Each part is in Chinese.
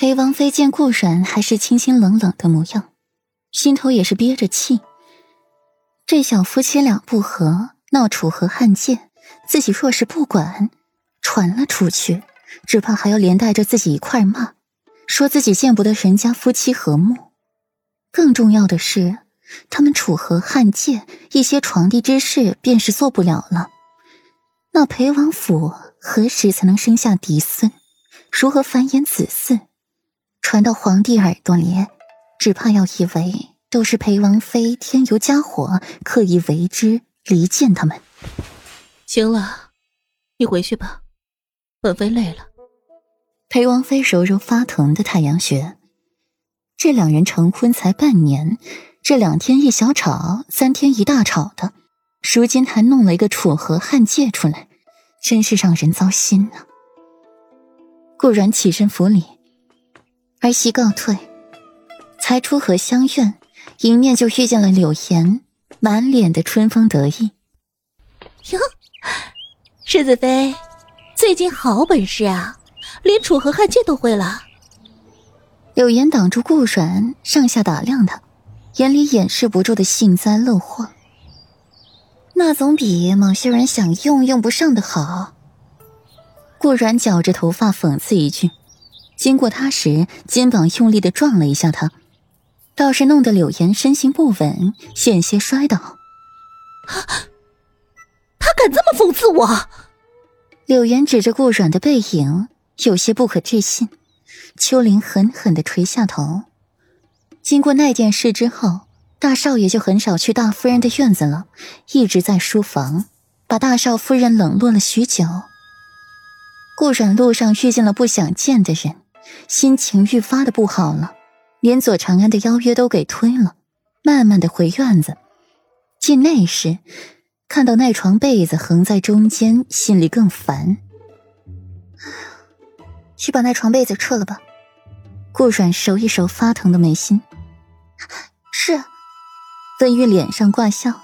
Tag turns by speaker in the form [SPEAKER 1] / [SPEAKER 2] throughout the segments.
[SPEAKER 1] 裴王妃见顾阮还是清清冷冷的模样，心头也是憋着气。这小夫妻俩不和，闹楚河汉界，自己若是不管，传了出去，只怕还要连带着自己一块骂，说自己见不得人家夫妻和睦。更重要的是，他们楚河汉界一些床地之事便是做不了了。那裴王府何时才能生下嫡孙？如何繁衍子嗣？传到皇帝耳朵里，只怕要以为都是裴王妃添油加火，刻意为之离间他们。
[SPEAKER 2] 行了，你回去吧，本妃累了。
[SPEAKER 1] 裴王妃揉揉发疼的太阳穴。这两人成婚才半年，这两天一小吵，三天一大吵的，如今还弄了一个楚河汉界出来，真是让人糟心呢。顾然起身扶礼，儿媳告退。才出河相院，迎面就遇见了柳岩，满脸的春风得意。
[SPEAKER 2] 哟，世子妃，最近好本事啊，连楚河汉界都会了。
[SPEAKER 1] 柳岩挡住顾阮，上下打量他，眼里掩饰不住的幸灾乐祸。那总比某些人想用用不上的好。顾阮绞着头发讽刺一句，经过他时，肩膀用力的撞了一下他，倒是弄得柳岩身形不稳，险些摔倒。
[SPEAKER 2] 他敢这么讽刺我？
[SPEAKER 1] 柳岩指着顾软的背影，有些不可置信。秋林狠狠的垂下头。经过那件事之后，大少爷就很少去大夫人的院子了，一直在书房，把大少夫人冷落了许久。顾阮路上遇见了不想见的人，心情愈发的不好了，连左长安的邀约都给推了，慢慢的回院子。进内时，看到那床被子横在中间，心里更烦。去把那床被子撤了吧。顾阮揉一揉发疼的眉心，是。温玉脸上挂笑，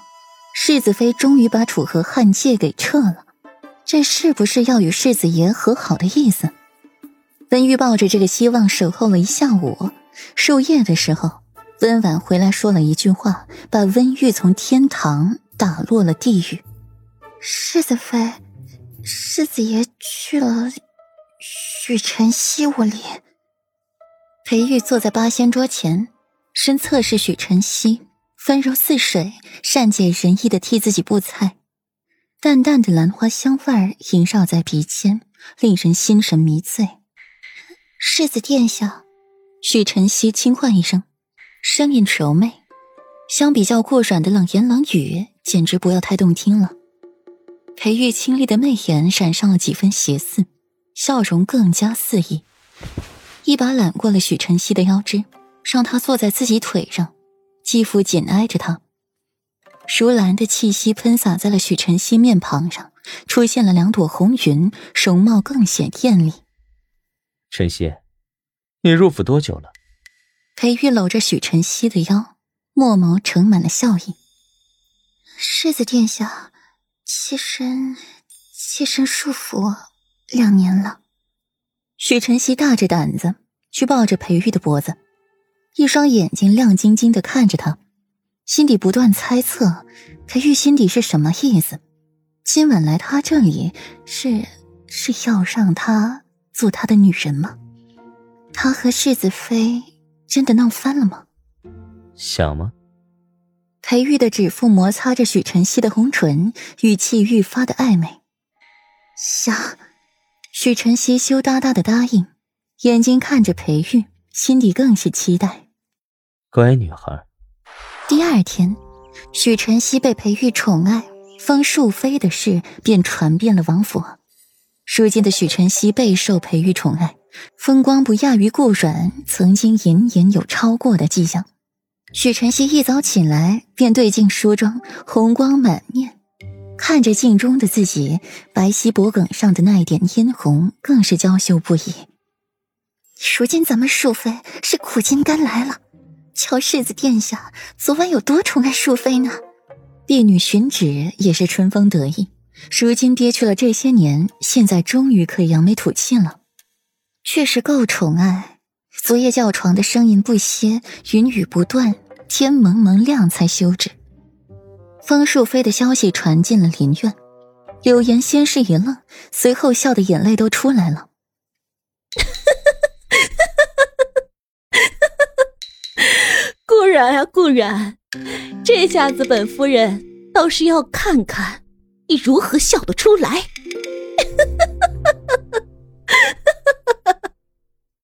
[SPEAKER 1] 世子妃终于把楚河汉界给撤了，这是不是要与世子爷和好的意思？温玉抱着这个希望守候了一下午，入夜的时候，温婉回来说了一句话，把温玉从天堂打落了地狱。世子妃，世子爷去了。许晨曦屋里，裴玉坐在八仙桌前，身侧是许晨曦，温柔似水，善解人意的替自己布菜，淡淡的兰花香味儿萦绕在鼻尖，令人心神迷醉。世子殿下，许晨曦轻唤一声，声音柔媚，相比较过软的冷言冷语，简直不要太动听了。裴玉清丽的媚眼闪上了几分邪肆。笑容更加肆意，一把揽过了许晨曦的腰肢，让他坐在自己腿上，肌肤紧挨着他。如兰的气息喷洒在了许晨曦面庞上，出现了两朵红云，容貌更显艳丽。
[SPEAKER 3] 晨曦，你入府多久了？
[SPEAKER 1] 裴玉搂着许晨曦的腰，墨眸盛满了笑意。世子殿下，妾身，妾身入府。两年了，许晨曦大着胆子去抱着裴玉的脖子，一双眼睛亮晶晶的看着他，心底不断猜测裴玉心底是什么意思。今晚来他这里是是要让他做他的女人吗？他和世子妃真的闹翻了吗？
[SPEAKER 3] 想吗？
[SPEAKER 1] 裴玉的指腹摩擦着许晨曦的红唇，语气愈发的暧昧。想。许晨曦羞答答的答应，眼睛看着裴玉，心底更是期待。
[SPEAKER 3] 乖女孩。
[SPEAKER 1] 第二天，许晨曦被裴玉宠爱，封庶妃的事便传遍了王府。如今的许晨曦备受裴玉宠爱，风光不亚于顾阮曾经隐隐有超过的迹象。许晨曦一早起来便对镜梳妆，红光满面。看着镜中的自己，白皙脖颈上的那一点嫣红，更是娇羞不已。如今咱们淑妃是苦尽甘来了，瞧世子殿下昨晚有多宠爱淑妃呢？婢女寻旨也是春风得意，如今憋屈了这些年，现在终于可以扬眉吐气了，确实够宠爱。昨夜叫床的声音不歇，云雨不断，天蒙蒙亮才休止。方树飞的消息传进了林院，柳岩先是一愣，随后笑的眼泪都出来了。
[SPEAKER 2] 固然啊，固然，这下子本夫人倒是要看看你如何笑得出来？